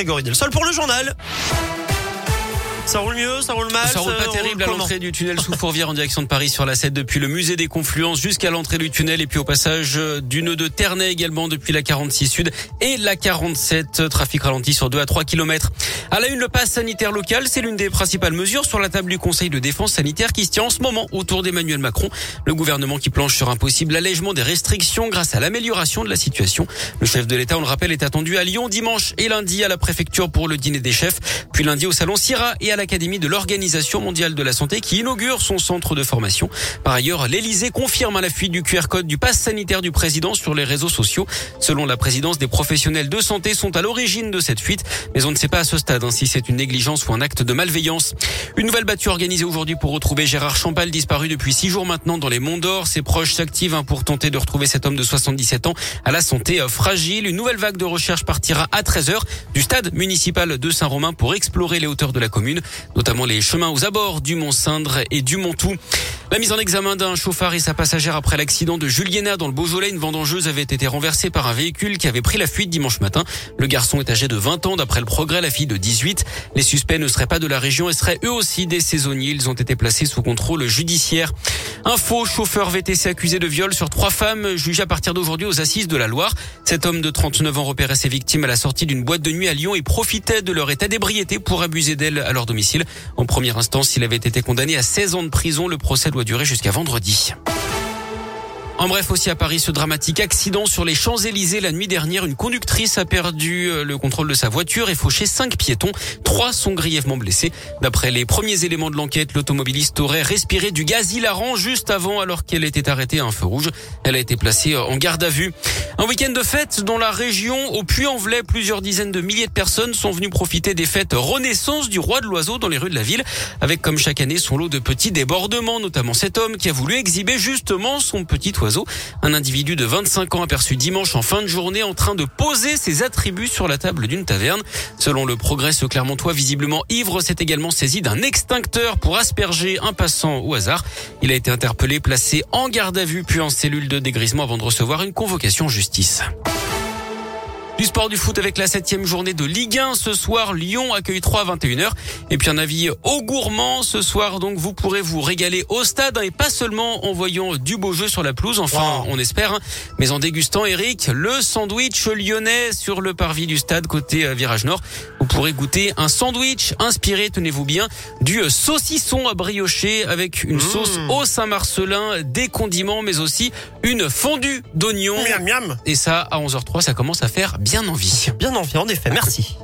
Grégory Delsol pour le journal. Ça roule mieux, ça roule mal. Ça roule pas terrible à l'entrée du tunnel sous Fourvière en direction de Paris sur la 7 depuis le musée des Confluences jusqu'à l'entrée du tunnel et puis au passage du nœud de Ternay également depuis la 46 sud et la 47 trafic ralenti sur 2 à 3 km. À la une, le pass sanitaire local, c'est l'une des principales mesures sur la table du Conseil de défense sanitaire qui se tient en ce moment autour d'Emmanuel Macron. Le gouvernement qui planche sur un possible allègement des restrictions grâce à l'amélioration de la situation. Le chef de l'État, on le rappelle, est attendu à Lyon dimanche et lundi à la préfecture pour le dîner des chefs, puis lundi au salon Syrah et à l'Académie de l'Organisation mondiale de la santé qui inaugure son centre de formation. Par ailleurs, l'Elysée confirme à la fuite du QR code du pass sanitaire du président sur les réseaux sociaux. Selon la présidence, des professionnels de santé sont à l'origine de cette fuite, mais on ne sait pas à ce stade hein, si c'est une négligence ou un acte de malveillance. Une nouvelle battue organisée aujourd'hui pour retrouver Gérard Champal disparu depuis six jours maintenant dans les Monts d'Or. Ses proches s'activent hein, pour tenter de retrouver cet homme de 77 ans à la santé euh, fragile. Une nouvelle vague de recherche partira à 13h du stade municipal de Saint-Romain pour explorer les hauteurs de la commune, notamment les chemins aux abords du Mont-Cindre et du Mont-Tout. La mise en examen d'un chauffard et sa passagère après l'accident de Juliena dans le Beaujolais, une vendangeuse avait été renversée par un véhicule qui avait pris la fuite dimanche matin. Le garçon est âgé de 20 ans d'après le progrès, la fille de 18. Les suspects ne seraient pas de la région et seraient eux aussi des saisonniers. Ils ont été placés sous contrôle judiciaire. Un faux chauffeur VTC accusé de viol sur trois femmes jugé à partir d'aujourd'hui aux assises de la Loire. Cet homme de 39 ans repérait ses victimes à la sortie d'une boîte de nuit à Lyon et profitait de leur état d'ébriété pour abuser d'elles à leur domicile. En première instance, il avait été condamné à 16 ans de prison. Le procès doit durer jusqu'à vendredi. En bref, aussi à Paris, ce dramatique accident sur les Champs-Élysées la nuit dernière. Une conductrice a perdu euh, le contrôle de sa voiture et fauché cinq piétons. Trois sont grièvement blessés. D'après les premiers éléments de l'enquête, l'automobiliste aurait respiré du gaz hilarant juste avant alors qu'elle était arrêtée à un feu rouge. Elle a été placée en garde à vue. Un week-end de fête dans la région, au Puy-en-Velay, plusieurs dizaines de milliers de personnes sont venues profiter des fêtes Renaissance du Roi de l'Oiseau dans les rues de la ville, avec comme chaque année son lot de petits débordements, notamment cet homme qui a voulu exhiber justement son petit oiseau. Un individu de 25 ans aperçu dimanche en fin de journée en train de poser ses attributs sur la table d'une taverne. Selon le progrès, ce Clermontois visiblement ivre s'est également saisi d'un extincteur pour asperger un passant au hasard. Il a été interpellé, placé en garde à vue puis en cellule de dégrisement avant de recevoir une convocation justice. Du sport du foot avec la septième journée de Ligue 1. Ce soir, Lyon accueille 3 à 21h. Et puis un avis au gourmand. Ce soir, donc, vous pourrez vous régaler au stade et pas seulement en voyant du beau jeu sur la pelouse. Enfin, on espère, hein, mais en dégustant, Eric, le sandwich lyonnais sur le parvis du stade côté euh, virage nord. Vous pourrez goûter un sandwich inspiré, tenez-vous bien, du saucisson à briocher avec une Mmh. sauce au Saint-Marcelin, des condiments, mais aussi une fondue d'oignons. Miam miam. Et ça, à 11h03, ça commence à faire bien envie. Bien envie, en effet. Merci.